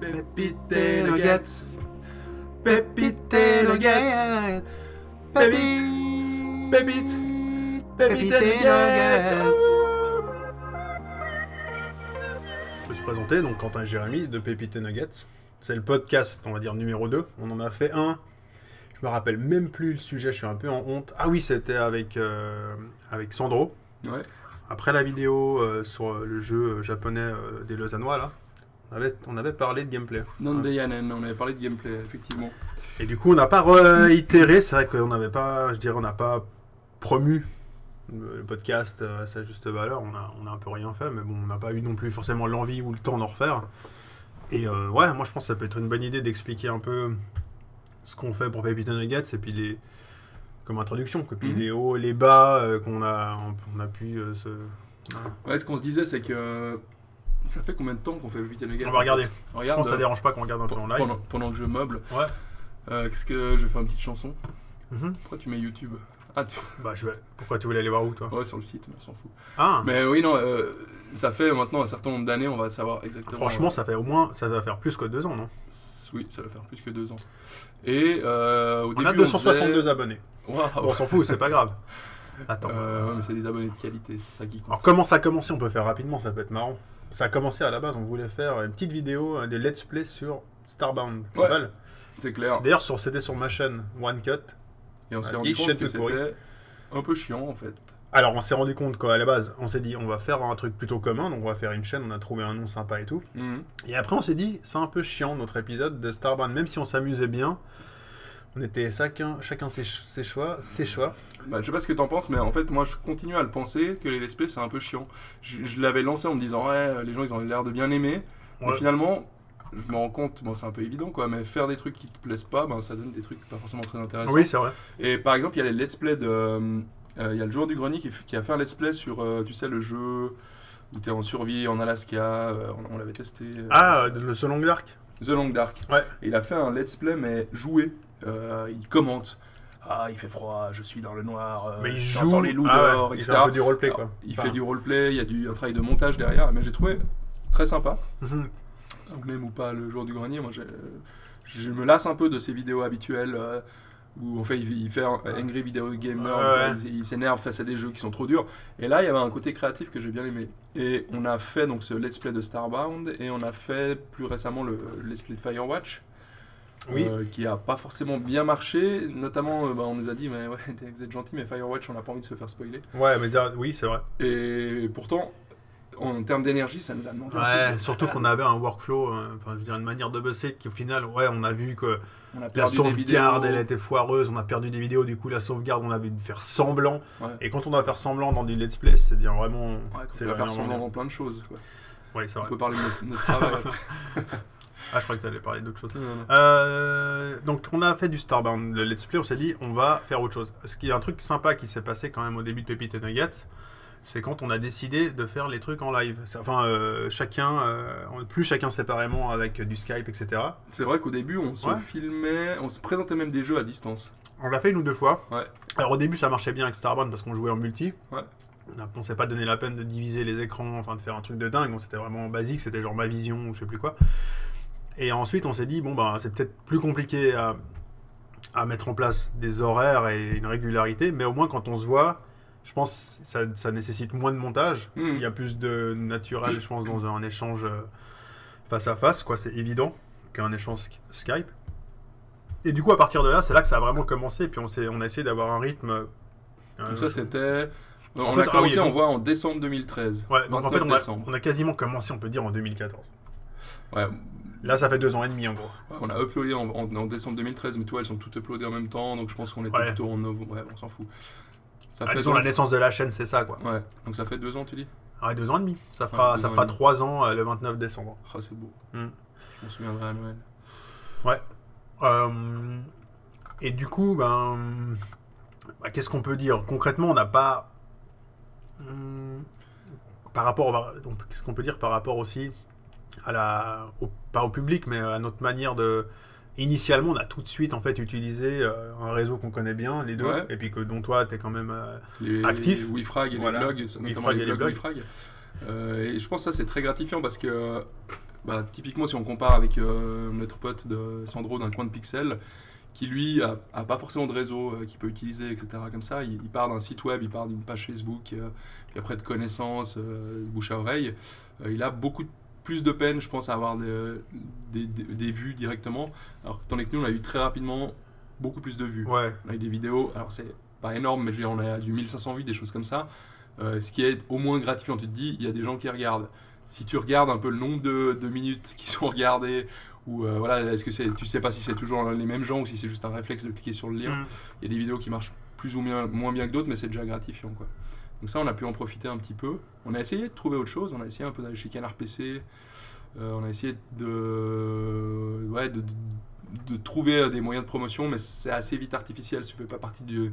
Pépite Nuggets. Pépite Nuggets. Pépite. Pépite. Pépite Nuggets. Je peux se présenter, donc Quentin et Jérémy de Pépite Nuggets. C'est le podcast, on va dire, numéro 2. On en a fait un. Je me rappelle même plus le sujet, je suis un peu en honte. Ah oui, c'était avec, euh, avec Sandro. Ouais. Après la vidéo euh, sur le jeu japonais euh, des Lausannois, là, on avait, on avait parlé de gameplay. Non de Yanen, on avait parlé de gameplay, effectivement. Et du coup, on n'a pas réitéré, c'est vrai qu'on n'avait pas, je dirais, on n'a pas promu le podcast à sa juste valeur. On a, on a un peu rien fait, mais bon, on n'a pas eu non plus forcément l'envie ou le temps d'en refaire. Et euh, ouais, moi je pense que ça peut être une bonne idée d'expliquer un peu ce qu'on fait pour Pépite Nuggets et puis les. comme introduction, quoi. Puis Mhm. les hauts, les bas euh, qu'on a, on a pu euh, se. Ouais, ce qu'on se disait, c'est que. Ça fait combien de temps qu'on fait Pépite Nuggets On va regarder. Je Regarde. pense que ça dérange pas qu'on regarde un peu en live. pendant, pendant que je meuble. Ouais. Euh, Qu'est-ce que je vais faire une petite chanson Mhm. Pourquoi tu mets YouTube Ah, tu... Bah, je vais. Pourquoi tu voulais aller voir où, toi ouais, sur le site, mais on s'en fout. Ah Mais oui, non, euh, ça fait maintenant un certain nombre d'années, on va savoir exactement. Franchement, ça fait au moins. Ça va faire plus que deux ans, non euh, oui, ça va faire plus que deux ans. Et euh, au On début, a 262 disait- abonnés. Bon, on s'en fout, c'est pas grave. Attends. Euh, ouais, mais c'est des abonnés de qualité, c'est ça qui compte. Alors comment ça a commencé On peut faire rapidement, ça peut être marrant. Ça a commencé à la base, on voulait faire une petite vidéo, des let's play sur Starbound. Ouais. C'est clair. D'ailleurs, sur- c'était sur ma chaîne One Cut. Et on s'est Ah, rendu qui compte que c'était un peu chiant en fait. Alors, on s'est rendu compte qu'à la base, on s'est dit, on va faire un truc plutôt commun, donc on va faire une chaîne, on a trouvé un nom sympa et tout. Mhm. Et après, on s'est dit, c'est un peu chiant notre épisode de Starbound, même si on s'amusait bien. On était chacun, chacun ses, ch- ses choix, ses choix. Bah, je sais pas ce que t'en penses, mais en fait, moi je continue à le penser que les let's play c'est un peu chiant. Je, je l'avais lancé en me disant, ouais, les gens ils ont l'air de bien aimer. Mais finalement, je me rends compte, bon, c'est un peu évident quoi, mais faire des trucs qui te plaisent pas, ben, ça donne des trucs pas forcément très intéressants. Oui, c'est vrai. Et par exemple, il y a les let's play de. euh, euh, Il y a le joueur du grenier qui, f- qui a fait un let's play sur, euh, tu sais, le jeu où t'es en survie en Alaska, euh, on, on l'avait testé. euh, Ah, euh, le So Long Dark The Long Dark. Ouais. Et il a fait un let's play, mais joué. Euh, il commente. Ah, il fait froid, je suis dans le noir, euh, Mais il joue. les loups Ah ouais, dehors, il etc. fait un peu du roleplay, quoi. il Enfin, fait du roleplay, il y a du, un travail de montage derrière, mais j'ai trouvé très sympa. mhm. Donc même ou pas le joueur du grenier, moi je me lasse un peu de ces vidéos habituelles euh, où en fait il, il fait un Angry Video Gamer, ouais. il, il s'énerve face à des jeux qui sont trop durs. Et là il y avait un côté créatif que j'ai bien aimé. Et on a fait donc ce let's play de Starbound et on a fait plus récemment le let's play de Firewatch. Oui. euh, qui a pas forcément bien marché, notamment euh, bah, on nous a dit mais ouais vous êtes gentil mais Firewatch on n'a pas envie de se faire spoiler. Ouais, mais dire- oui, c'est vrai. Et pourtant en termes d'énergie ça nous a demandé Ouais, surtout qu'on avait un workflow, euh, enfin, je veux dire, une manière de bosser qui, au final, ouais, on a vu que on a la sauvegarde, elle était foireuse, on a perdu des vidéos, du coup, la sauvegarde, on avait dû faire semblant. Ouais. Et quand on doit faire semblant dans des let's play, c'est dire vraiment. Ouais, c'est faire semblant dans plein de choses. Quoi. Ouais, c'est On vrai. peut parler de notre, notre travail. Ah, je crois que tu allais parler d'autre chose. Non, non, non. Euh, donc, on a fait du Starbound, le let's play, on s'est dit, on va faire autre chose. Ce qui est un truc sympa qui s'est passé quand même au début de Pépite et Nuggets, c'est quand on a décidé de faire les trucs en live. Enfin, euh, chacun, euh, plus chacun séparément avec du Skype, etc. C'est vrai qu'au début, on se Ouais. filmait, on se présentait même des jeux à distance. On l'a fait une ou deux fois. Ouais. Alors au début ça marchait bien avec Starbound parce qu'on jouait en multi. Ouais. On s'est pas donné la peine de diviser les écrans, enfin de faire un truc de dingue. Bon, c'était vraiment basique, c'était genre ma vision ou je sais plus quoi. Et ensuite on s'est dit bon bah c'est peut-être plus compliqué à, à mettre en place des horaires et une régularité, mais au moins quand on se voit, je pense que ça, ça nécessite moins de montage. Mhm. Il y a plus de naturel, je pense, dans un échange euh, face à face, quoi. C'est évident qu'un échange sk- Skype. Et du coup, à partir de là, c'est là que ça a vraiment commencé. Et puis on, on a essayé d'avoir un rythme. euh, Donc ça, c'était... On En a ah commencé, on voit, en décembre 2013. Ouais, donc en 29 fait, on a, on a quasiment commencé, on peut dire, en 2014. Ouais, Là, ça fait deux ans et demi, en gros. on a uploadé en, en- en décembre 2013, mais toi, elles sont toutes uploadées en même temps, donc je pense qu'on était Ouais. plutôt en novembre. Ouais, on s'en fout. Ça Ah, fait disons, la naissance de la chaîne, c'est ça, quoi. Ouais, donc ça fait deux ans, tu dis? Ouais, deux ans et demi. Ça fera, Ouais, ça fera trois ans euh, le 29 décembre. Ah, c'est beau. Hmm. Je m'en souviendrai à Noël. Euh, et du coup, ben, bah, qu'est-ce qu'on peut dire? Concrètement, on n'a pas. Hum, par rapport. Qu'est-ce qu'on peut dire par rapport aussi à la. au- pas au public, mais à notre manière de. Initialement, on a tout de suite en fait utilisé euh, un réseau qu'on connaît bien, les deux, Ouais. et puis que dont toi, tu es quand même. euh, les, Actif. les WeFrag et Voilà. les blogs, notamment WeFrag les et les blogs. WeFrag. Euh, et je pense que ça c'est très gratifiant parce que Bah, typiquement, si on compare avec euh, notre pote de Sandro d'un coin de pixel, qui lui a, a pas forcément de réseau euh, qu'il peut utiliser, etc. Comme ça, il, il part d'un site web, il part d'une page Facebook, euh, puis après de connaissances, euh, bouche à oreille. Il a beaucoup de- plus de peine, je pense, à avoir des, des, des- des vues directement. Alors, tandis que nous, on a eu très rapidement beaucoup plus de vues. Ouais. On a eu des vidéos, alors c'est pas énorme, mais je veux dire, on a du 1500 vues, des choses comme ça. Euh, ce qui est au moins gratifiant, tu te dis, il y a des gens qui regardent. Si tu regardes un peu le nombre de, de minutes qui sont regardées, ou euh, voilà, est-ce que c'est, tu sais pas si c'est toujours les mêmes gens ou si c'est juste un réflexe de cliquer sur le lien. Mm. Il y a des vidéos qui marchent plus ou moins, moins bien que d'autres, mais c'est déjà gratifiant quoi. Donc ça, on a pu en profiter un petit peu. On a essayé de trouver autre chose. On a essayé un peu d'aller chez Canard PC. Euh, on a essayé de, ouais, de, de- de trouver des moyens de promotion, mais c'est assez vite artificiel. Si tu fais pas partie du,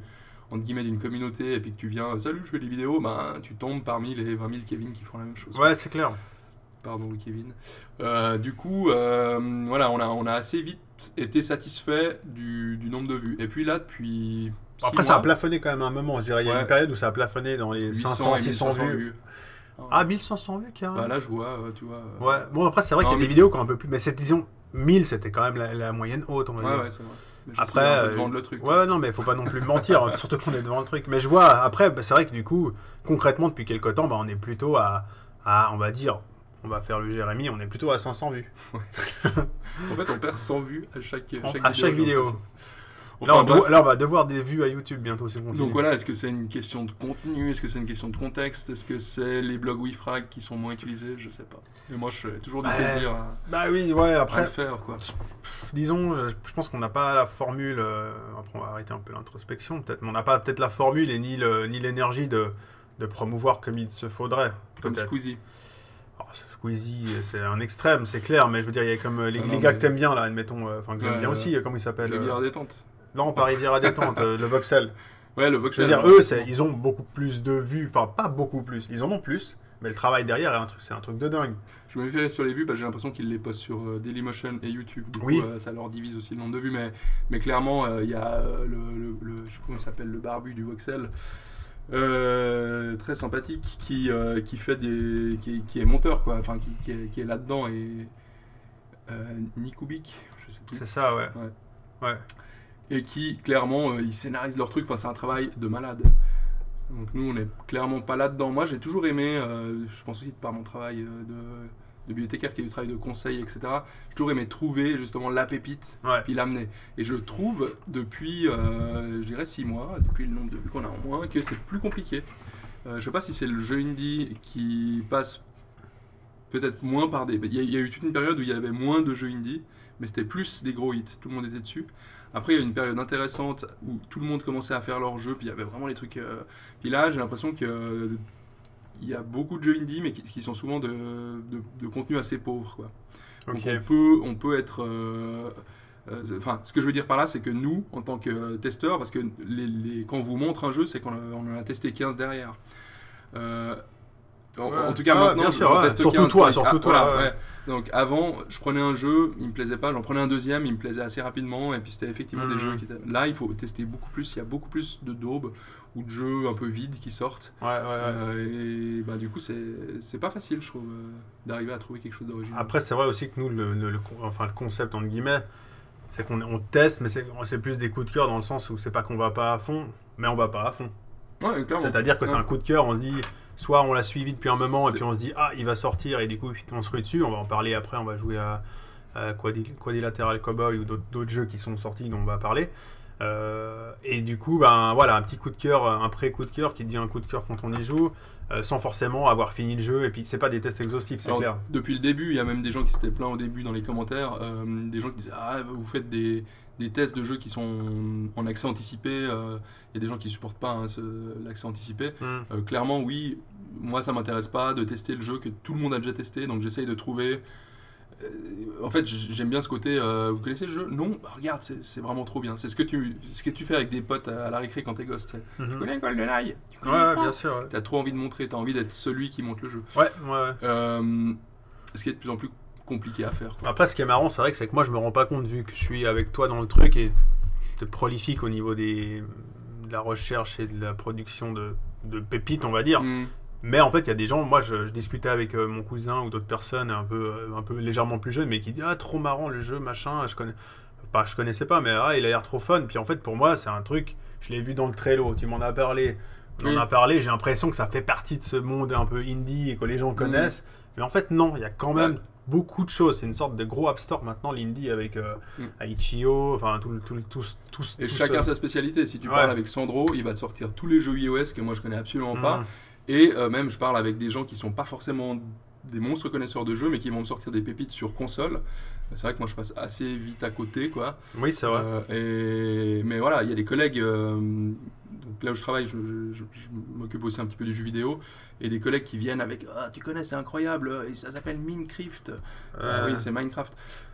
entre guillemets d'une communauté et puis que tu viens, salut, je fais des vidéos, ben tu tombes parmi les 20 000 Kevin qui font la même chose. Ouais, c'est clair. Pardon, Kevin. Euh, du coup, euh, voilà, on a, on a assez vite été satisfait du, du nombre de vues. Et puis là, depuis. Après, ça a plafonné quand même un moment. Je dirais, il y a Ouais. une période où ça a plafonné dans les 800 500, et 600 1500 vues. Ah, 1500 vues, carrément. Bah là, je vois, tu vois. euh, Ouais, bon après c'est vrai qu'il y a des vidéos qui ont un peu plus, mais c'est disons 1000 c'était quand même la, la moyenne haute on va Ouais, dire. ouais, c'est vrai. Mais Après, euh, vendre le truc. Ouais, non mais faut pas non plus mentir, hein, surtout qu'on est devant le truc. Mais je vois après bah, c'est vrai que du coup concrètement depuis quelques temps bah, on est plutôt à, à on va dire on va faire le Jérémy, on est plutôt à 500 vues. En fait, on perd 100 vues à chaque, chaque à chaque vidéo. L'impression. là, on Enfin, doit- là, on va devoir des vues à YouTube bientôt si on continue. Donc voilà, est-ce que c'est une question de contenu Est-ce que c'est une question de contexte Est-ce que c'est les blogs WeFrag qui sont moins utilisés Je sais pas. Mais moi, je fais toujours du Ouais. plaisir à, Bah oui, ouais, à après le faire, quoi. disons je, je pense qu'on n'a pas la formule euh, après on va arrêter un peu l'introspection peut-être, mais on n'a pas peut-être la formule et ni le ni l'énergie de de promouvoir comme il se faudrait. Comme. Squeezie. Oh, Squeezie, c'est un extrême, c'est clair, mais je veux dire, il y a comme euh, les, Ah les gars mais- que t'aimes bien, là, admettons, euh, enfin, que j'aime Ouais, bien aussi, comment il s'appelle Rivière euh, détente. Non, pas Rivière à détente, euh, le Voxel. Ouais, le Voxel. veux dire, ouais. eux, c'est- ils ont beaucoup plus de vues, enfin, pas beaucoup plus, ils en ont plus, mais le travail derrière, est un truc- c'est un truc de dingue. Je me méfierais sur les vues parce que j'ai l'impression qu'ils les postent sur euh, Dailymotion et YouTube. Du coup, Oui. euh, ça leur divise aussi le nombre de vues. Mais, mais clairement, euh, il y a euh, le, le, le- je sais pas comment il s'appelle, le barbu du Voxel. euh, très sympathique qui, euh, qui fait des qui, qui est monteur quoi enfin qui, qui est, qui est là-dedans et euh, Nikubik je sais plus C'est ça, ouais. Ouais. Ouais. Et qui clairement euh, ils scénarisent leur truc enfin c'est un travail de malade. Donc nous on est clairement pas là-dedans. Moi j'ai toujours aimé euh, je pense aussi par mon travail euh, de, de bibliothécaire qui est du travail de conseil etc j'ai toujours aimé trouver justement la pépite Ouais. puis l'amener. Et je trouve depuis euh, je dirais six mois depuis le nombre de vues qu'on a en moins que c'est plus compliqué. Euh, je sais pas si c'est le jeu indie qui passe peut-être moins par des il y, a- il y a eu toute une période où il y avait moins de jeux indie mais c'était plus des gros hits. Tout le monde était dessus après, il y a eu une période intéressante où tout le monde commençait à faire leur jeu, puis il y avait vraiment les trucs. euh, Puis là, j'ai l'impression que euh, il y a beaucoup de jeux indie, mais qui, qui sont souvent de, de, de contenu assez pauvre. Quoi. Donc on peut, on peut être. euh, euh, Enfin, ce que je veux dire par là, c'est que nous, en tant que testeurs, parce que les, les- quand on vous montre un jeu, c'est qu'on en a testé 15 derrière. Euh, en, Ouais. en tout cas, Ah, maintenant, bien sûr, j'en ouais. teste Surtout 15. toi, surtout ah, toi, voilà, ouais. Donc avant, je prenais un jeu, il me plaisait pas, j'en prenais un deuxième, il me plaisait assez rapidement, et puis c'était effectivement des Mhm. jeux qui étaient... Là, il faut tester beaucoup plus, il y a beaucoup plus de daubes ou de jeux un peu vides qui sortent. Ouais, ouais, ouais. Euh, et bah, du coup, c'est pas facile, je trouve, euh, d'arriver à trouver quelque chose d'original. Après, c'est vrai aussi que nous, le, le- le con- enfin, le concept, entre guillemets, c'est qu'on on teste, mais c'est plus des coups de cœur dans le sens où c'est pas qu'on va pas à fond, mais on va pas à fond. Ouais, clairement. C'est-à-dire que c'est un coup de cœur, on se dit, soit on l'a suivi depuis un moment et puis on se dit, ah, il va sortir, et du coup, on se rue dessus, on va en parler après, on va jouer à, à Quadri- Quadrilateral Cowboy ou d'autres jeux qui sont sortis dont on va parler. Euh, et du coup, ben voilà, un petit coup de cœur, un pré-coup de cœur qui devient un coup de cœur quand on y joue, euh, sans forcément avoir fini le jeu, et puis c'est pas des tests exhaustifs, c'est clair. Depuis le début, il y a même des gens qui s'étaient plaints au début dans les commentaires, euh, des gens qui disaient Ah, vous faites des, des tests de jeux qui sont en accès anticipé. euh, Il y a des gens qui supportent pas hein, l'accès anticipé. Hmm. Clairement, oui, moi ça m'intéresse pas de tester le jeu que tout le monde a déjà testé, donc j'essaye de trouver. Euh, en fait, j'aime bien ce côté. euh, vous connaissez le jeu? Non? Bah, Regarde, c'est vraiment trop bien. C'est ce que tu, ce que tu fais avec des potes à, à la récré quand t'es gosse. tu Mhm. connais GoldenEye Tu Ouais, connais ouais, bien sûr. Ouais, T'as trop envie de montrer, t'as envie d'être celui qui monte le jeu. ouais. ouais, ouais. Euh, ce qui est de plus en plus compliqué à faire. quoi. Après, ce qui est marrant, c'est vrai que c'est que moi, je me rends pas compte, vu que je suis avec toi dans le truc et de prolifique au niveau des, de la recherche et de la production de, de pépites, on va dire, Mm. Mais en fait, il y a des gens, moi je, je discutais avec euh, mon cousin ou d'autres personnes un peu, euh, un peu légèrement plus jeunes, mais qui disent Ah, trop marrant le jeu, machin, je connais. Pas, je connaissais pas, mais ah, il a l'air trop fun. Puis en fait, pour moi, c'est un truc, je l'ai vu dans le Trello, tu m'en as parlé. On Oui. en a parlé, j'ai l'impression que ça fait partie de ce monde un peu indie et que les gens connaissent. Mais en fait, non, il y a quand même Ouais. beaucoup de choses. C'est une sorte de gros app store maintenant, l'indie, avec euh, Mm. Itch.io, enfin, tout, tout, tout, tout, Et chacun ce- sa spécialité. Si tu Ouais. parles avec Sandro, il va te sortir tous les jeux iOS que moi je connais absolument pas. Et euh, même, je parle avec des gens qui sont pas forcément des monstres connaisseurs de jeux, mais qui vont me sortir des pépites sur console. C'est vrai que moi, je passe assez vite à côté, quoi. Oui, c'est vrai. Euh, et... Mais voilà, il y a des collègues. euh, donc là où je travaille, je, je- je- je m'occupe aussi un petit peu du jeu vidéo. Et des collègues qui viennent avec Ah, tu connais, c'est incroyable, et ça s'appelle Minecraft. Ah oui, c'est Minecraft.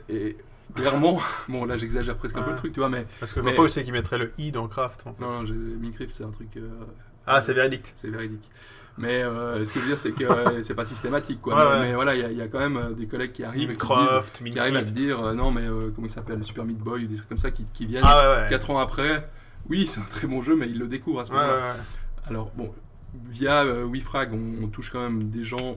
Et clairement, bon, là, j'exagère presque un peu le truc, tu vois, mais Parce que je mais- vois pas où c'est qu'ils mettraient le i dans Craft. en fait. non, Minecraft, c'est un truc. euh, Ah, c'est véridique. c'est véridique. Mais euh, ce que je veux dire, c'est que euh, c'est pas systématique, quoi. Ouais, mais, ouais. mais voilà, il y, a- il y a quand même euh, des collègues qui arrivent, et qui, disent- qui arrivent à se dire, euh, non, mais euh, comment il s'appelle, Super Meat Boy, ou des trucs comme ça, qui, qui viennent Ah ouais, ouais. 4 ans après. Oui, c'est un très bon jeu, mais ils le découvrent à ce moment-là. Alors, bon, via euh, WeFrag, on, on touche quand même des gens.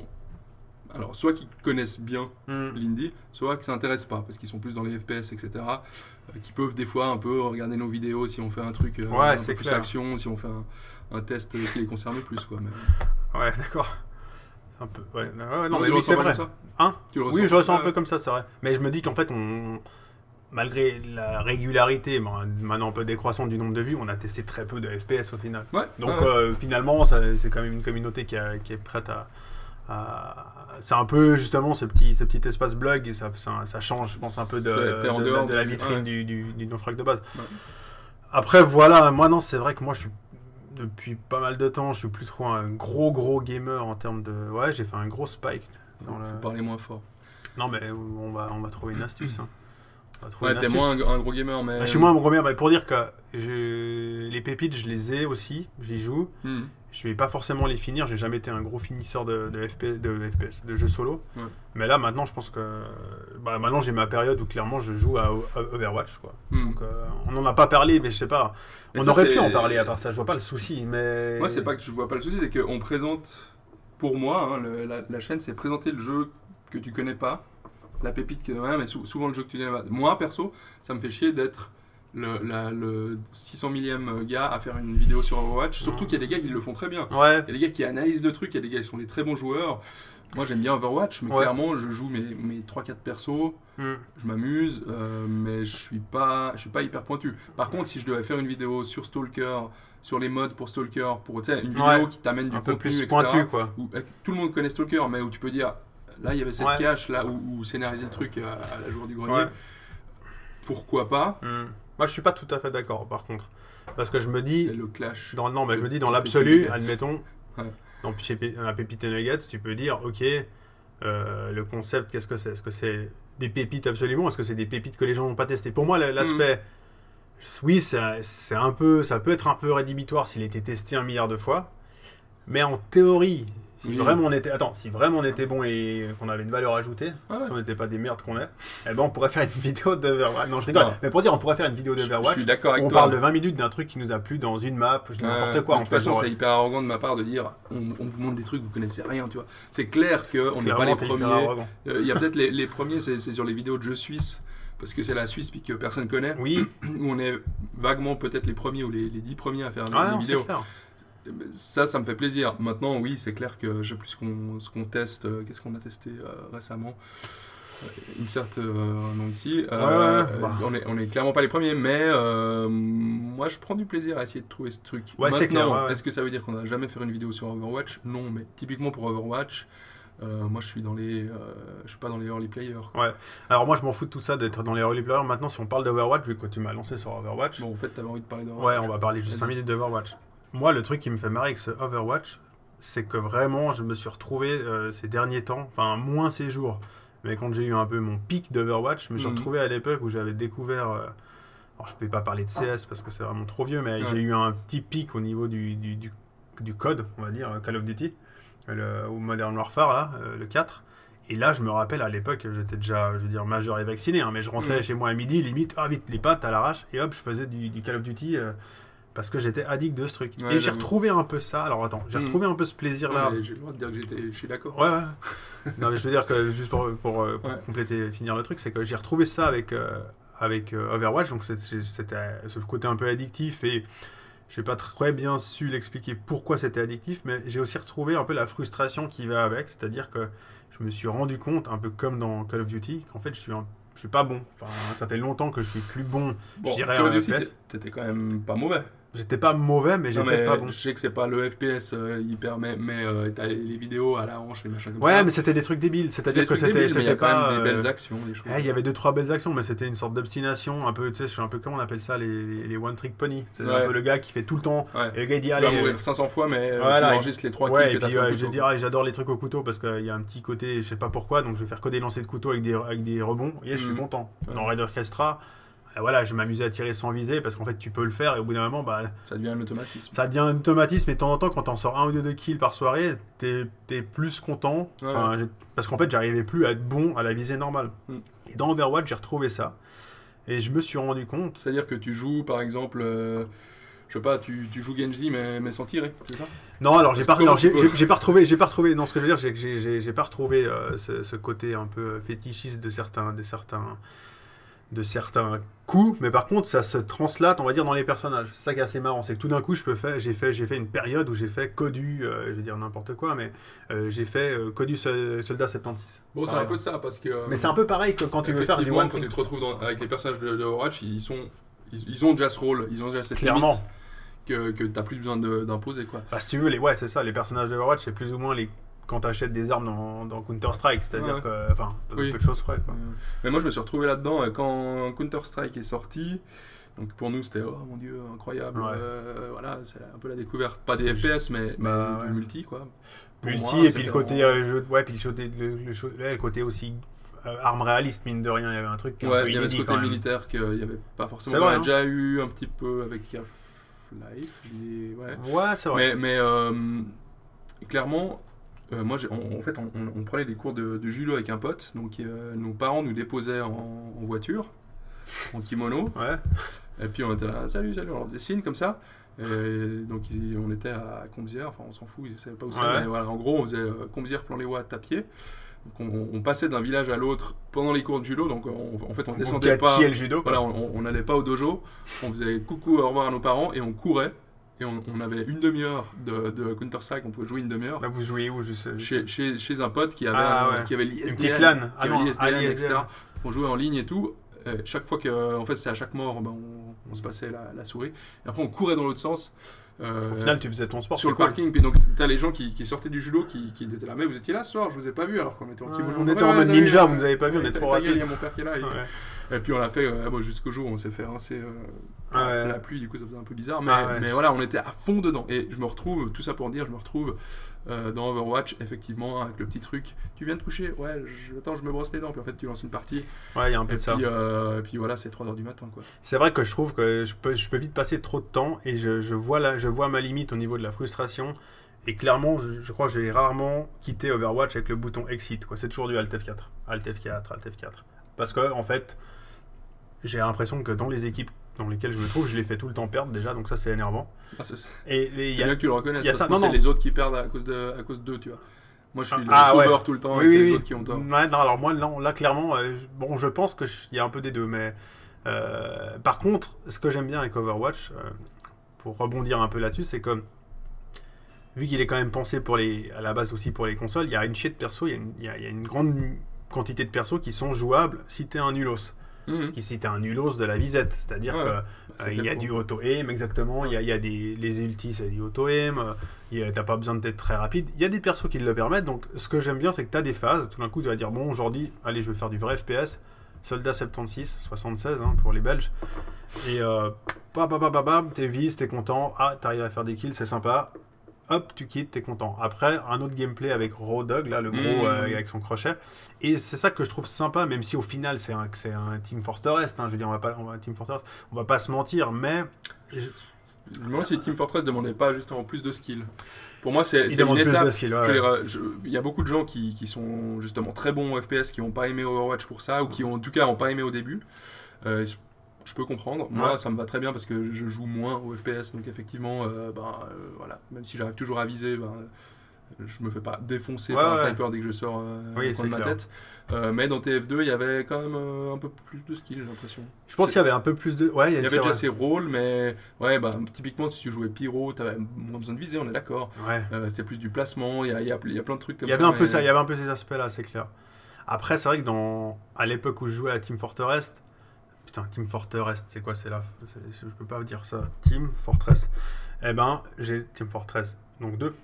Alors, soit qui connaissent bien Hmm. l'indie, soit qui s'intéressent pas, parce qu'ils sont plus dans les FPS, etc. euh, qui peuvent des fois un peu regarder nos vidéos si on fait un truc euh, Ouais, un c'est peu plus action, si on fait un, un test qui les concerne plus, quoi. Mais... Ouais, d'accord. Un peu. Ouais, ouais, non, mais c'est vrai. comme ça Hein Tu le Oui, je ressens un peu comme ça, c'est vrai. Mais je me dis qu'en fait, on, malgré la régularité, bon, maintenant un peu décroissante du nombre de vues, on a testé très peu de FPS au final. Ouais. Donc ouais. euh, finalement, c'est quand même une communauté qui, a- qui est prête à. À- C'est un peu justement ce petit, ce petit espace blog, et ça, ça, ça change, je pense, un peu de, la vitrine ouais. du, du, du naufrag de base. Ouais. Après, voilà, moi non, c'est vrai que moi je suis. Depuis pas mal de temps, je suis plus trop un gros gros gamer en termes de. Ouais, j'ai fait un gros spike. Faut, dans le- faut parler moins fort. Non, mais on va, on va trouver une astuce. hein. Ouais, t'es moins un, un gros gamer, mais. Bah, je suis moins un gros gamer, mais pour dire que les pépites, je les ai aussi, j'y joue. Hmm. Je vais pas forcément les finir, j'ai jamais été un gros finisseur de, de, FP de FPS, de jeux solo. Ouais. Mais là, maintenant, je pense que. Bah, maintenant, j'ai ma période où clairement je joue à, à Overwatch. Quoi. Hmm. Donc, euh, on en a pas parlé, mais je sais pas. Mais on ça, aurait pu en parler à part ça, je vois pas le souci. Mais... Moi, c'est pas que je vois pas le souci, c'est qu'on présente, pour moi, hein, le- la, la chaîne, c'est présenter le jeu que tu connais pas, la pépite que ouais, mais sou- souvent le jeu que tu connais pas. Moi, perso, ça me fait chier d'être le, la- le 600 millième gars à faire une vidéo sur Overwatch, surtout qu'il y a des gars qui le font très bien. Ouais, Il y a des gars qui analysent le truc, il y a des gars qui sont des très bons joueurs. Moi, j'aime bien Overwatch, mais Ouais. clairement, je joue mes, mes 3-4 persos, Hmm. je m'amuse, euh, mais je suis pas, je suis pas hyper pointu. Par contre, si je devais faire une vidéo sur Stalker, sur les modes pour Stalker, pour une vidéo Ouais. qui t'amène du un peu contenu, plus etc., pointu, quoi. où euh, tout le monde connaît Stalker, mais où tu peux dire, là, il y avait cette Ouais. cache, là, où, où scénariser le truc à, à la jour du grenier. Pourquoi pas? Hmm. Moi, je suis pas tout à fait d'accord, par contre. Parce que je me dis, C'est le clash. Dans, non, mais je me dis, dans l'absolu, admettons, Ouais. dans, la pépite et nuggets, tu peux dire, ok, euh, le concept, qu'est-ce que c'est? Est-ce que c'est des pépites absolument? Est-ce que c'est des pépites que les gens n'ont pas testées? Pour moi, la- l'aspect, Mm. oui, c'est c'est un peu, ça peut être un peu rédhibitoire s'il était testé un milliard de fois, mais en théorie, si Oui. vraiment on était, attends, si vraiment on était bon et qu'on avait une valeur ajoutée, Ah ouais. si on n'était pas des merdes qu'on est, eh ben on pourrait faire une vidéo d'Overwatch. Non, je rigole. Non. Mais pour dire, on pourrait faire une vidéo Je, je d'Overwatch. suis d'accord avec On toi. parle de 20 minutes d'un truc qui nous a plu dans une map, je dis n'importe quoi de en toute façon, c'est hyper arrogant de ma part de dire on, on vous montre des trucs, vous connaissez rien, tu vois. C'est clair qu'on n'est pas les premiers. Euh, Il y a peut-être les, les premiers, c'est sur les vidéos de jeux suisses, parce que c'est la Suisse puis que personne connaît, Oui, où on est vaguement peut-être les premiers ou les, les dix premiers à faire ouais, des non, clair. Ça, ça me fait plaisir. Maintenant, oui, c'est clair que je sais plus ce qu'on ce qu'on teste. euh, Qu'est-ce qu'on a testé euh, récemment Insert euh, un nom ici. Ouais, ouais, bah. on, est, on est clairement pas les premiers, mais moi je prends du plaisir à essayer de trouver ce truc. Ouais, Maintenant, ouais, ouais. est-ce que ça veut dire qu'on va jamais faire une vidéo sur Overwatch? Non, mais typiquement pour Overwatch, euh, moi je suis dans les, euh, je suis pas dans les early players. Alors moi je m'en fous de tout ça d'être dans les early players. Maintenant si on parle d'Overwatch, vu que tu m'as lancé sur Overwatch, Bon, en fait, t'avais envie de parler ouais d'Overwatch. on va parler juste 5 Vas-y. minutes d'Overwatch. Moi le truc qui me fait marrer avec ce Overwatch, c'est que vraiment je me suis retrouvé euh, ces derniers temps, enfin moins ces jours, mais quand j'ai eu un peu mon pic d'Overwatch, je me suis Mhm. retrouvé à l'époque où j'avais découvert... euh, alors je ne peux pas parler de CS parce que c'est vraiment trop vieux, mais Ouais. j'ai eu un petit pic au niveau du, du, du- du code, on va dire, Call of Duty, le, ou Modern Warfare, là, euh, le 4. Et là, je me rappelle à l'époque, j'étais déjà, je veux dire, majeur et vacciné, hein, mais je rentrais Mhm. chez moi à midi, limite, ah vite, les pattes à l'arrache, et hop, je faisais du, du Call of Duty. euh, parce que j'étais addict de ce truc. Ouais, et j'ai retrouvé un peu ça. Alors attends, j'ai Mm. retrouvé un peu ce plaisir-là. Ouais, J'ai le droit de dire que j'étais, je suis d'accord. Ouais, ouais. non, mais je veux dire que juste pour, pour, euh, pour Ouais. compléter, finir le truc, c'est que j'ai retrouvé ça avec, euh, avec euh, Overwatch, donc c'était ce côté un peu addictif et j'ai pas très bien su l'expliquer pourquoi c'était addictif, mais j'ai aussi retrouvé un peu la frustration qui va avec, c'est-à-dire que je me suis rendu compte, un peu comme dans Call of Duty, qu'en fait je suis, un- je suis pas bon. Enfin, ça fait longtemps que je suis plus bon. Bon, je dirais Call of un Duty, FPS. t'é- t'étais quand même pas mauvais. J'étais pas mauvais, mais j'étais pas bon. Je sais que c'est pas le FPS euh, hyper, mais, mais euh, t'as les, vidéos à la hanche, les machins comme Ouais, ça. mais c'était des trucs débiles. C'est C'est-à-dire que c'était c'était quand pas. même des euh, belles actions, des choses. Eh, Il y avait deux trois belles actions, mais c'était une sorte d'obstination, un peu, tu sais, je suis un peu comment on appelle ça, les, les, one trick pony. C'est Ouais. un peu le gars qui fait tout le temps. Ouais. Et le gars il dit Tu allez. vas mourir 500 fois, mais euh, Voilà. tu enregistres les 3 Ouais, kills et que t'as puis fait ouais, je dire, ah, j'adore les trucs au couteau parce qu'il y a un petit côté, je sais pas pourquoi, donc je vais faire que des lancers de couteau avec des, avec des rebonds. Et je suis Mhm. content. Ouais. Dans Raid Orchestra, euh, voilà, je m'amusais à tirer sans viser parce qu'en fait tu peux le faire et au bout d'un moment, bah, Ça devient un automatisme. ça devient un automatisme et de temps en temps quand t'en sors un ou deux de kills par soirée, t'es es plus content. Ouais. Enfin, j'ai- parce qu'en fait j'arrivais plus à être bon à la visée normale. Mm. Et dans Overwatch j'ai retrouvé ça. Et je me suis rendu compte. C'est-à-dire que tu joues, par exemple, euh, je sais pas, tu, tu joues Genji, mais, mais sans tirer, c'est ça? Non, alors j'ai pas, j'ai- pas retrouvé, j'ai pas retrouvé. Non, ce que je veux dire, j'ai pas retrouvé euh, ce, ce côté un peu fétichiste de certains, de certains, de certains coups. Mais par contre, ça se translate, on va dire, dans les personnages. C'est ça qui est assez marrant, c'est que tout d'un coup, je peux faire, j'ai fait, j'ai fait une période où j'ai fait Codu, euh, je vais dire n'importe quoi, mais euh, j'ai fait euh, Codu Sol- Soldat 76. Bon, c'est un peu ça, parce que. euh, Mais c'est un peu pareil que quand tu veux faire du one quand tu te retrouves dans- avec les personnages de, de Overwatch, ils, sont, ils, ils ont déjà ce rôle, ils ont déjà cette Clairement. limite que, que t'as plus besoin d'imposer, quoi. Bah, si tu veux, les, ouais, c'est ça, les personnages de Overwatch, c'est plus ou moins les quand t'achètes des armes dans, dans Counter-Strike, c'est-à-dire Ouais. que, enfin, Oui. peu de choses près, quoi. Euh, Mais moi, je me suis retrouvé là-dedans euh, quand Counter-Strike est sorti. Donc pour nous, c'était oh mon dieu, incroyable. Ouais. euh, voilà, c'est un peu la découverte, pas des FPS, mais, mais Bah, du multi, quoi. Pour multi moi, et puis le côté vraiment- euh, jeu ouais puis le côté le, le cho- ouais, le côté aussi euh, arme réaliste mine de rien il y avait un truc un Ouais, il y avait ce côté militaire qu'il n'y avait pas forcément. On a hein. déjà eu un petit peu avec Half-Life. Ouais. ouais c'est vrai Mais, mais euh, clairement, euh, moi, on- en fait, on, prenait des cours de, de judo avec un pote. Donc, euh, nos parents nous déposaient en, en voiture, en kimono. ouais Et puis, on était là, salut, salut, on leur signe comme ça. Et donc, ils- on était à Combières, enfin, on s'en fout, ils ne savaient pas où c'est. Ouais. Mais voilà, en gros, on faisait euh, Combières, plan les watts à pied. Donc, on, on passait d'un village à l'autre pendant les cours de judo. Donc, on- en fait, on descendait pas. le judo. Voilà, on on n'allait pas au dojo, on faisait coucou, au revoir à nos parents et on courait. Et on, on avait une demi-heure de, de Counter-Strike, on pouvait jouer une demi-heure Là, vous jouez où je sais chez, chez, chez un pote qui avait, Ah, ouais. qui avait l'ISDN. une petite LAN ah non l'ISDN, ah, etc. On jouait en ligne et tout. Et chaque fois que, en fait, c'était à chaque mort, ben, on, on se passait la, la souris. Et après, on courait dans l'autre sens. euh, au final tu faisais ton sport sur le c'est cool. parking, puis donc t'as les gens qui, qui sortaient du judo qui, qui étaient là. Mais vous étiez là ce soir, je vous ai pas vu alors qu'on était en kimono. on était en mode ninja, euh, vous nous avez pas vu, on est trop rapides. Il y a mon père qui est là. et- puis on l'a fait euh, jusqu'au jour où on s'est fait rincer euh, Ah ouais. la pluie, du coup ça faisait un peu bizarre. Mais, Ah ouais. mais voilà, on était à fond dedans. Et je me retrouve, tout ça pour dire, je me retrouve euh, dans Overwatch, effectivement, avec le petit truc. Tu viens de coucher Ouais, je- attends, je me brosse les dents. Puis en fait, tu lances une partie. ouais il y a un peu Et de ça euh, et puis voilà, c'est 3h du matin. quoi. c'est vrai que je trouve que je peux, je peux vite passer trop de temps et je, je vois la, je vois ma limite au niveau de la frustration et clairement je, crois que j'ai rarement quitté Overwatch avec le bouton exit quoi c'est toujours du Alt F4 Alt F4 Alt F4 parce que en fait j'ai l'impression que dans les équipes dans lesquelles je me trouve je les fais tout le temps perdre déjà donc ça c'est énervant Ah, c'est et et y a- bien que tu le reconnaisses. y a ça- que non, c'est non. les autres qui perdent à cause de à cause d'eux, tu vois. Moi, je suis le Ah, sauveur ouais. tout le temps Oui, et c'est oui, les oui. autres qui ont tort. Ouais, non, alors moi, non, là, clairement, euh, bon, je pense qu'il y a un peu des deux, mais euh, par contre, ce que j'aime bien avec Overwatch, euh, pour rebondir un peu là-dessus, c'est que vu qu'il est quand même pensé pour les, à la base aussi pour les consoles, il y a une chier de perso, il y y a une grande quantité de persos qui sont jouables si t'es un nulos, Mhm. qui t'es un nulos de la visette, c'est-à-dire Ouais, Bah, euh, y a du auto-aim, exactement. Il y a, il y a des les ultis, c'est du auto-aim. T'as pas besoin d'être très rapide. Il y a des persos qui le permettent. Donc, ce que j'aime bien, c'est que tu as des phases. Tout d'un coup, tu vas dire Bon, aujourd'hui, allez, je vais faire du vrai FPS. Soldat 76, 76 hein, pour les Belges. Et euh, bam, bam, bam, bam, t'es vis, t'es content. Ah, t'arrives à faire des kills, c'est sympa. Hop, tu quittes, t'es content. Après, un autre gameplay avec Raw Dog, là, le gros Mhm. euh, avec son crochet. Et c'est ça que je trouve sympa, même si au final, c'est un, c'est un Team Fortress. Hein, je veux dire, on va pas, on va, Team Fortress, on va pas se mentir, mais je- demande si Team Fortress demandait pas justement plus de skill. Pour moi, c'est il c'est une étape. ouais, Il y a beaucoup de gens qui, qui sont justement très bons au FPS, qui n'ont pas aimé Overwatch pour ça, ou qui ont, en tout cas n'ont pas aimé au début. Euh, je peux comprendre. Moi, ça me va très bien parce que je joue moins au FPS, donc effectivement, euh, ben, euh, voilà, même si j'arrive toujours à viser, ben, je me fais pas défoncer Ouais, par un sniper dès que je sors euh, Oui, de ma clair. tête. Euh, mais dans TF2, il y avait quand même euh, un peu plus de skill, j'ai l'impression. Je pense qu'il y avait un peu plus de. Ouais, Il y avait déjà vrai. ces rôles, mais ouais, bah, typiquement, si tu jouais pyro, t'avais moins besoin de viser, on est d'accord. Ouais. Euh, C'était plus du placement, il y a, y a- y a plein de trucs comme y ça. avait un peu ça, il y avait un peu ces aspects-là, c'est clair. Après, c'est vrai que dans à l'époque où je jouais à Team Fortress, putain, Team Fortress, c'est quoi C'est là, je peux pas dire ça. Team Fortress. Eh ben, j'ai Team Fortress, donc deux.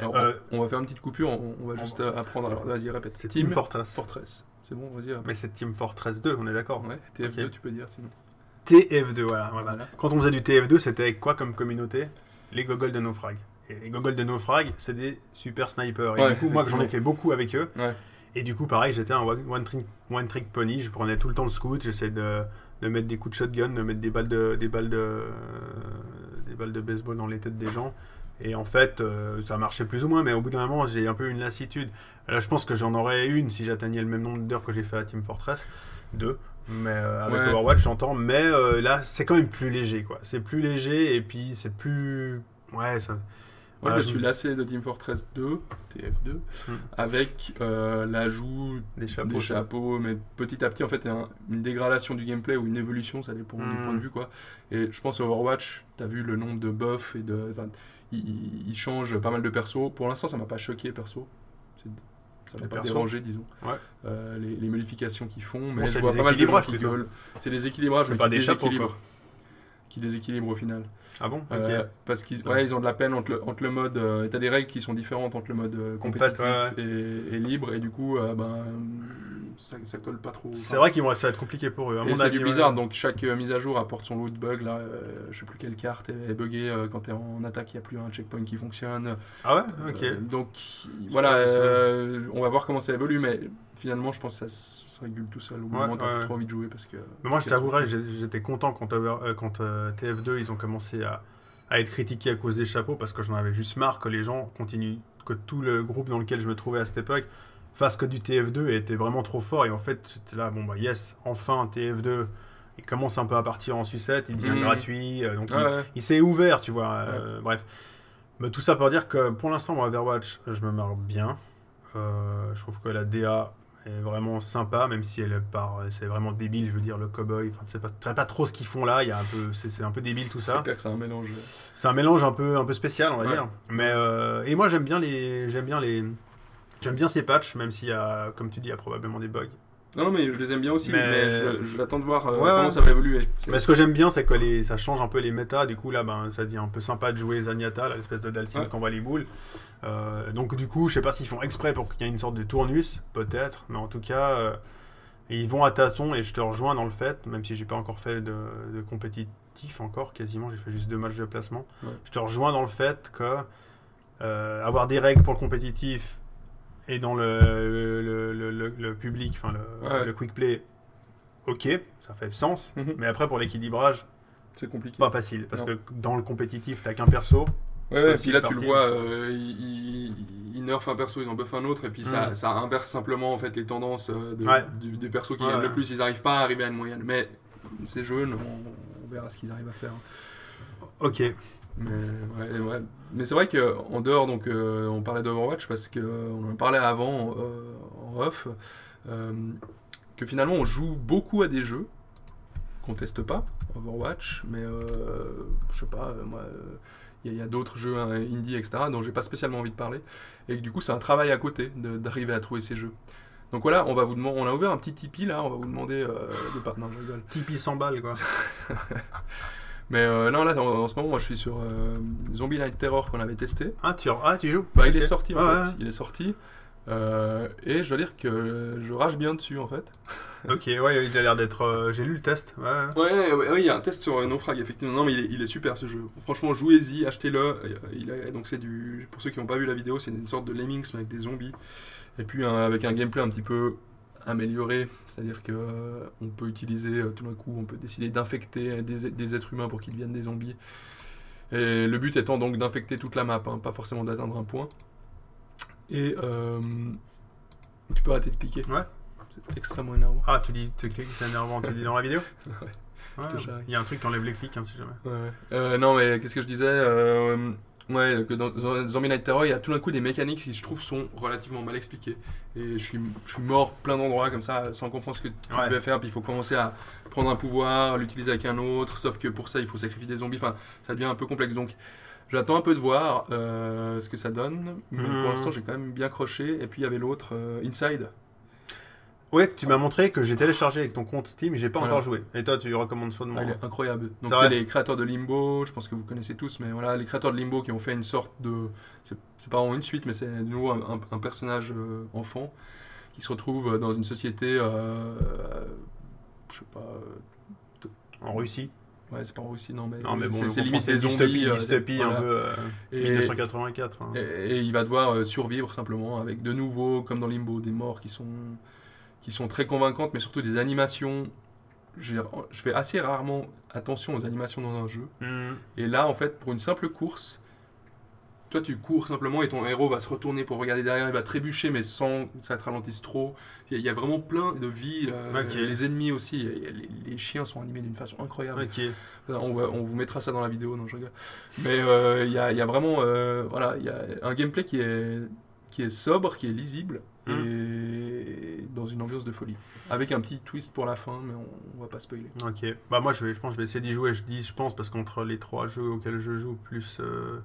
Alors, Euh, on, on va faire une petite coupure, on, on va on juste va- euh, apprendre. Alors, vas-y, répète. C'est Team, Fortress. Fortress. C'est bon, vas-y. répète. Mais c'est Team Fortress 2, on est d'accord. Ouais, TF2, Ok. tu peux dire sinon. TF2, voilà, voilà. Voilà. Quand on faisait du TF2, c'était avec quoi comme communauté? Les gogoles de naufrag. Et les gogoles de naufrag, c'est des super snipers. Et Ouais, du coup, moi, j'en ai fait beaucoup avec eux. Ouais. Et du coup, pareil, j'étais un one one trick, one trick pony. Je prenais tout le temps le scout. J'essayais de, de mettre des coups de shotgun, de mettre des balles de, des balles de, des balles de baseball dans les têtes des gens. Et en fait, euh, ça marchait plus ou moins, mais au bout d'un moment, j'ai un peu une lassitude. Là, je pense que j'en aurais une si j'atteignais le même nombre d'heures que j'ai fait à Team Fortress. Deux. Mais euh, avec Ouais. Overwatch, j'entends. Mais euh, là, c'est quand même plus léger, quoi. C'est plus léger et puis c'est plus. Ouais, ça. Moi, je me suis lassé de Team Fortress 2, TF2, Hmm. avec euh, l'ajout Des chapeaux. des chapeaux, mais petit à petit, en fait, un- une dégradation du gameplay ou une évolution, ça dépend du Hmm. point de vue, quoi. Et je pense Overwatch, t'as vu le nombre de buffs et de. enfin, il, change pas mal de persos. Pour l'instant, ça m'a pas choqué, perso. Ça m'a pas persos dérangé, disons. Ouais. Euh, les, les modifications qu'ils font, mais Bon, je vois pas mal de gens qui gueulent. C'est des équilibrages, C'est mais pas des chapeaux. Qui déséquilibrent au final. Ah bon. Euh, parce qu'ils ouais, ils ont de la peine entre le, entre le mode. Euh, T'as des règles qui sont différentes entre le mode euh, compétitif ouais, Et, et libre, et du coup, ben, ça, ça colle pas trop. C'est vrai qu'ils vont ça va être compliqué pour eux. mon c'est du ouais. Blizzard, donc chaque euh, mise à jour apporte son lot de bugs. Là, euh, je sais plus quelle carte est, est buggée euh, quand t'es en attaque, il n'y a plus un checkpoint qui fonctionne. Ah ouais? Ok. Euh, donc voilà, euh, on va voir comment ça évolue, mais finalement, je pense que ça, se- se régule tout seul. Au Ouais, moment, t'as ouais, trop envie de jouer parce que. Mais moi, je c'est t'avouerai, trop- j'ai- j'étais content quand, Over- euh, quand euh, TF2 ils ont commencé à, à être critiqués à cause des chapeaux parce que j'en avais juste marre que les gens continuent, que tout le groupe dans lequel je me trouvais à cette époque que du TF2 et était vraiment trop fort. Et en fait, j'étais là, bon bah yes, enfin TF2. Il commence un peu à partir en sucette, il devient Mhm. gratuit, euh, donc il, ouais. il s'est ouvert, tu vois. euh, Bref. Mais tout ça pour dire que pour l'instant, moi, Overwatch, je me marre bien. Euh, je trouve que la DA est vraiment sympa, même si elle part, c'est vraiment débile. Je veux dire, le cowboy, enfin, c'est pas, pas trop ce qu'ils font là. Il y a un peu, c'est, un peu débile tout ça. c'est un mélange. C'est un mélange un peu, un peu spécial, on va Ouais. dire. Mais euh, et moi, j'aime bien les, j'aime bien les, j'aime bien ces patchs, même s'il y a, comme tu dis, il y a probablement des bugs. Non, non, mais je les aime bien aussi, Mais- mais, je, l'attends de voir euh, Ouais, comment ça va évoluer. Mais ce que j'aime bien, c'est que les, ça change un peu les méta. Du coup, là, ben, ça devient un peu sympa de jouer Zanyata, l'espèce de Dalsim Ouais. qui envoie les boules. Euh, donc, du coup, je sais pas s'ils font exprès pour qu'il y ait une sorte de tournus, peut-être. Mais en tout cas, euh, ils vont à tâtons et je te rejoins dans le fait, même si j'ai pas encore fait de, de compétitif encore, quasiment, j'ai fait juste deux matchs de placement. Ouais. Je te rejoins dans le fait que avoir des règles pour le compétitif et dans le, le, le- public, enfin le, Ouais. le quick play, ok, ça fait sens. Mhm. Mais après, pour l'équilibrage, C'est compliqué. pas facile. Parce Non. que dans le compétitif, t'as qu'un perso. Ouais, ouais, Aussi puis là tu le vois, euh, ils nerfent un perso, ils en buffent un autre, et puis ça, Mm. ça inverse simplement en fait les tendances euh, de- Ouais. du- des persos qui gagnent le plus, ils n'arrivent pas à arriver à une moyenne. Mais c'est jeune, on, on verra ce qu'ils arrivent à faire. Ok. Mais, ouais, ouais. Mais c'est vrai qu'en dehors, donc, euh, on parlait d'Overwatch parce qu'on en parlait avant euh, en off, euh, que finalement on joue beaucoup à des jeux qu'on teste pas, Overwatch, mais euh, je sais pas, euh, moi, euh, il y a, d'autres jeux hein, indie, etc., dont j'ai pas spécialement envie de parler, et que du coup c'est un travail à côté d'arriver à trouver ces jeux. Donc voilà, on va vous demander, on a ouvert un petit Tipeee là, on va vous demander euh, de non, je rigole. Tipeee 100 balles, quoi. Mais euh, non, là en, en ce moment, moi je suis sur euh, Zombie Night Terror qu'on avait testé. Ah, tu, ah, tu joues Bah, il est sorti en fait. ouais. Il est sorti. Euh, et je dois dire que je rage bien dessus en fait. Ok, ouais, il a l'air d'être. euh, J'ai lu le test. Ouais, ouais. Ouais, il y a un test sur Naufrag effectivement. Non, mais il est, il est super ce jeu. Franchement, jouez-y, achetez-le. Donc c'est du, pour ceux qui n'ont pas vu la vidéo, c'est une sorte de Lemmings mais avec des zombies. Et puis un- avec un gameplay un petit peu amélioré, c'est-à-dire que euh, on peut utiliser euh, tout d'un coup, on peut décider d'infecter des, des êtres humains pour qu'ils deviennent des zombies. Et le but étant donc d'infecter toute la map, hein, pas forcément d'atteindre un point. Et euh, tu peux arrêter de cliquer. Ouais. C'est extrêmement énervant. Ah, tu dis, tu cliques, c'est énervant, tu dis dans la vidéo? Ouais. Il y a un truc qui enlève les clics, hein, si jamais. Ouais. Euh, non, mais qu'est-ce que je disais Ouais, que dans dans Zombie Night Terror, il y a tout d'un coup des mécaniques qui, je trouve, sont relativement mal expliquées. Et je suis, je suis mort plein d'endroits comme ça, sans comprendre ce que tu Ouais. devais faire. Puis il faut commencer à prendre un pouvoir, l'utiliser avec un autre. Sauf que pour ça, il faut sacrifier des zombies. Enfin, ça devient un peu complexe. Donc, j'attends un peu de voir euh, ce que ça donne. Mais pour l'instant, j'ai quand même bien croché. Et puis, il y avait l'autre, euh, Inside. Ouais, tu m'as montré que j'ai téléchargé avec ton compte Steam et j'ai pas Voilà. encore joué. Et toi, tu recommandes ça de Ah, il est incroyable. Donc C'est les créateurs de Limbo, je pense que vous connaissez tous, mais voilà, les créateurs de Limbo qui ont fait une sorte de... C'est pas vraiment une suite, mais c'est de nouveau un, un- un personnage euh, enfant qui se retrouve dans une société... euh, euh, je sais pas... euh, En Russie. ouais, c'est pas en Russie, non, mais, Non, mais bon, c'est limite des zombies. dystopie, euh, dystopie voilà. un peu euh, Et- 1984. hein. Et, et il va devoir euh, survivre simplement avec de nouveau, comme dans Limbo, des morts qui sont, qui sont très convaincantes, mais surtout des animations. Je fais assez rarement attention aux animations dans un jeu. Hmm. Et là, en fait, pour une simple course, toi tu cours simplement et ton héros va se retourner pour regarder derrière, il va trébucher, mais sans que ça te ralentisse trop. Il y a- vraiment plein de vie. euh. Les ennemis aussi, les, les chiens sont animés d'une façon incroyable. On, va- on vous mettra ça dans la vidéo, non, je rigole. Mais euh, il y, a, il y a vraiment euh, voilà, il y a un gameplay qui est, qui est sobre, qui est lisible et dans une ambiance de folie. Avec un petit twist pour la fin, mais on, on va pas spoiler. Ok. Bah moi je vais, je pense je vais essayer d'y jouer. Je dis, je pense parce qu'entre les trois jeux auxquels je joue plus euh,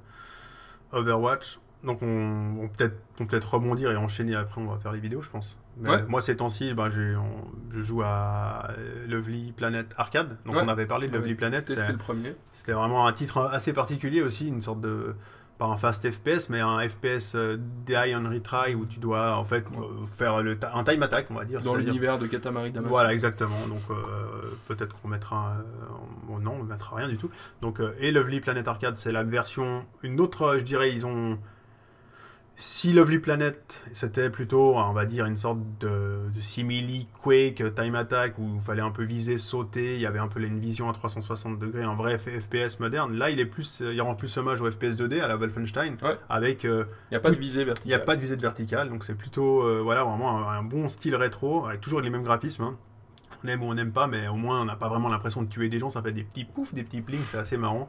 Overwatch, donc on, on peut-être, peut rebondir et enchaîner après. On va faire les vidéos, je pense. Mais Ouais. Moi ces temps-ci, bah, on- je joue à Lovely Planet Arcade. Donc Ouais. on avait parlé de Lovely Planet. C'est- le premier. C'était vraiment un titre assez particulier aussi, une sorte de pas un fast FPS, mais un FPS euh, die on retry où tu dois en fait euh, faire le ta- un time attack, on va dire. Dans l'univers de Katamari Damacy. Voilà, exactement. Donc euh, peut-être qu'on mettra. euh, non, on mettra rien du tout. Donc et Lovely Planet Arcade, c'est la version une autre. Je dirais ils ont. Si Lovely Planet, c'était plutôt, on va dire, une sorte de, de simili Quake Time Attack où il fallait un peu viser, sauter, il y avait un peu une vision à 360 degrés, un vrai FPS moderne. Là, il est plus, euh, il rend plus hommage au FPS 2D à la Wolfenstein, Ouais. avec euh, Il n'y a pas de visée il n'y verticale. a pas de visée de verticale, donc c'est plutôt euh, voilà, vraiment un, un bon style rétro, avec toujours les mêmes graphismes. hein. On aime ou on n'aime pas, mais au moins on n'a pas vraiment l'impression de tuer des gens, ça fait des petits poufs, des petits plings, c'est assez marrant.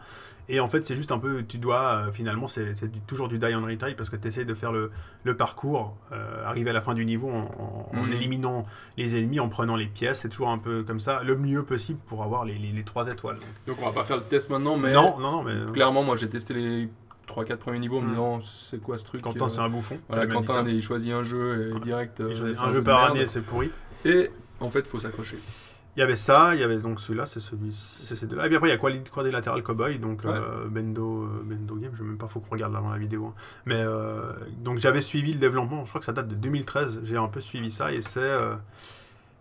Et en fait, c'est juste un peu, tu dois, euh, finalement, c'est toujours du die on retry parce que tu essayes de faire le, le parcours, euh, arriver à la fin du niveau en, en- en Mhm. éliminant les ennemis, en prenant les pièces, c'est toujours un peu comme ça, le mieux possible pour avoir les, les, les trois étoiles. Donc on va pas faire le test maintenant, mais non, non, non, mais euh, clairement, moi j'ai testé les 3-4 premiers niveaux en me Mm. disant c'est quoi ce truc Quentin, euh, c'est un bouffon. Voilà, Quentin, il choisit un jeu et direct. euh, Il choisit c'est un jeu par année, c'est pourri. Et en fait, faut s'accrocher. Il y avait ça, il y avait donc celui-là, c'est celui, c'est ces deux-là. Et puis après, il y a Quali- Quadrilateral Cowboy, donc Ouais. euh, Bendo, euh, Bendo Game, je sais même pas, faut qu'on regarde avant la vidéo. hein. Mais euh, donc j'avais suivi le développement, je crois que ça date de 2013, j'ai un peu suivi ça et c'est euh,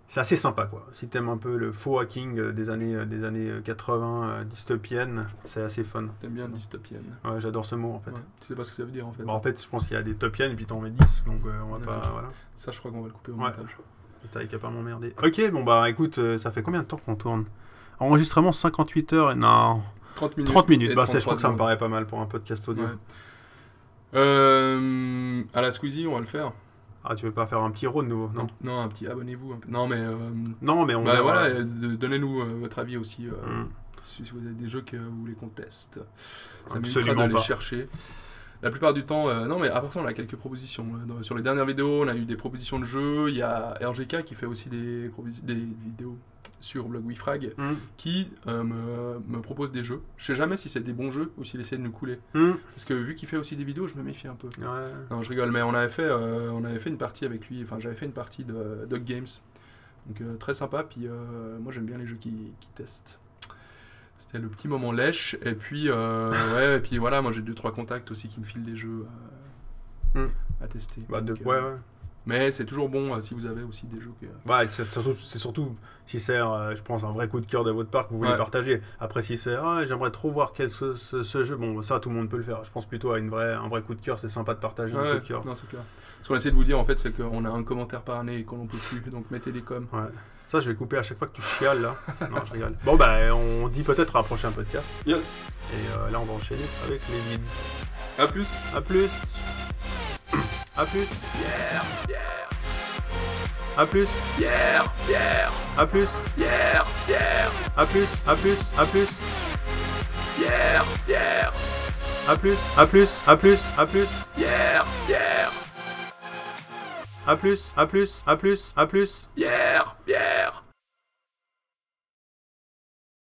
c'est assez sympa quoi. Si t'aimes un peu le faux hacking des années, des années euh, 80 euh, dystopiennes, c'est assez fun. T'aimes bien dystopienne. Ouais, j'adore ce mot en fait. Ouais. Tu sais pas ce que ça veut dire en fait. Bon, en fait, je pense qu'il y a des topiennes et puis t'en mets 10, donc euh, on va pas. Voilà. Ça, je crois qu'on va le couper au Ouais. montage. T'as qu'à pas m'emmerder. Ok, bon bah écoute, euh, ça fait combien de temps qu'on tourne? Enregistrement 58 heures et non. 30 minutes. 30 minutes, bah ça, je 33 crois que ça me paraît pas mal pour un podcast audio. Ouais. Euh, à la Squeezie, on va le faire. Ah, tu veux pas faire un petit road nouveau? Non. Non, un petit abonnez-vous. un peu. Non, mais euh, Non, mais on bah, voilà, euh, donnez-nous euh, votre avis aussi. Hum. si vous avez des jeux que vous voulez qu'on teste. Ça m'évitera d'aller pas. chercher. La plupart du temps, euh, non mais à part ça, on a quelques propositions. euh, dans- sur les dernières vidéos, on a eu des propositions de jeux. Il y a RGK qui fait aussi des, vidéos sur Blog WeFrag Hum. qui euh, me, me propose des jeux. Je sais jamais si c'est des bons jeux ou s'il essaie de nous couler. Hum. Parce que vu qu'il fait aussi des vidéos, je me méfie un peu. Ouais. Non, je rigole, mais on avait fait, euh, on avait fait une partie avec lui. Enfin, j'avais fait une partie de Dog Games. Donc très sympa. Puis moi, j'aime bien les jeux qui, qui testent. C'était le petit moment lèche. Et puis, euh, ouais, et puis voilà, moi j'ai deux trois contacts aussi qui me filent des jeux à, Hmm. à tester. Bah, de- Donc, euh, ouais, ouais. Mais c'est toujours bon euh, si vous avez aussi des jeux que. Ouais, c'est surtout, si c'est, euh, je pense, un vrai coup de cœur de votre part que vous voulez Ouais. partager. Après, si c'est, ah, j'aimerais trop voir quel ce, ce- ce jeu, bon, ça, tout le monde peut le faire. Je pense plutôt à une vraie, un vrai coup de cœur. C'est sympa de partager un Ouais, coup de cœur. non, c'est clair. Ce qu'on essaie de vous dire en fait, c'est qu'on a un commentaire par année et qu'on n'en peut plus. Donc mettez des coms. Ouais. Ça, je vais couper à chaque fois que tu chiales là. non, je rigole. Bon, ben, on dit peut-être un prochain podcast. Yes. Et là, on va enchaîner avec les leads. A plus. A plus. A plus. Pierre. Pierre. A plus. Pierre. Pierre. A plus. Pierre. Pierre. A plus. A plus. A plus. Pierre. Pierre. A plus. A plus. A plus. A plus. Pierre. Pierre. A plus, à plus, à plus, à plus. Bière, bière.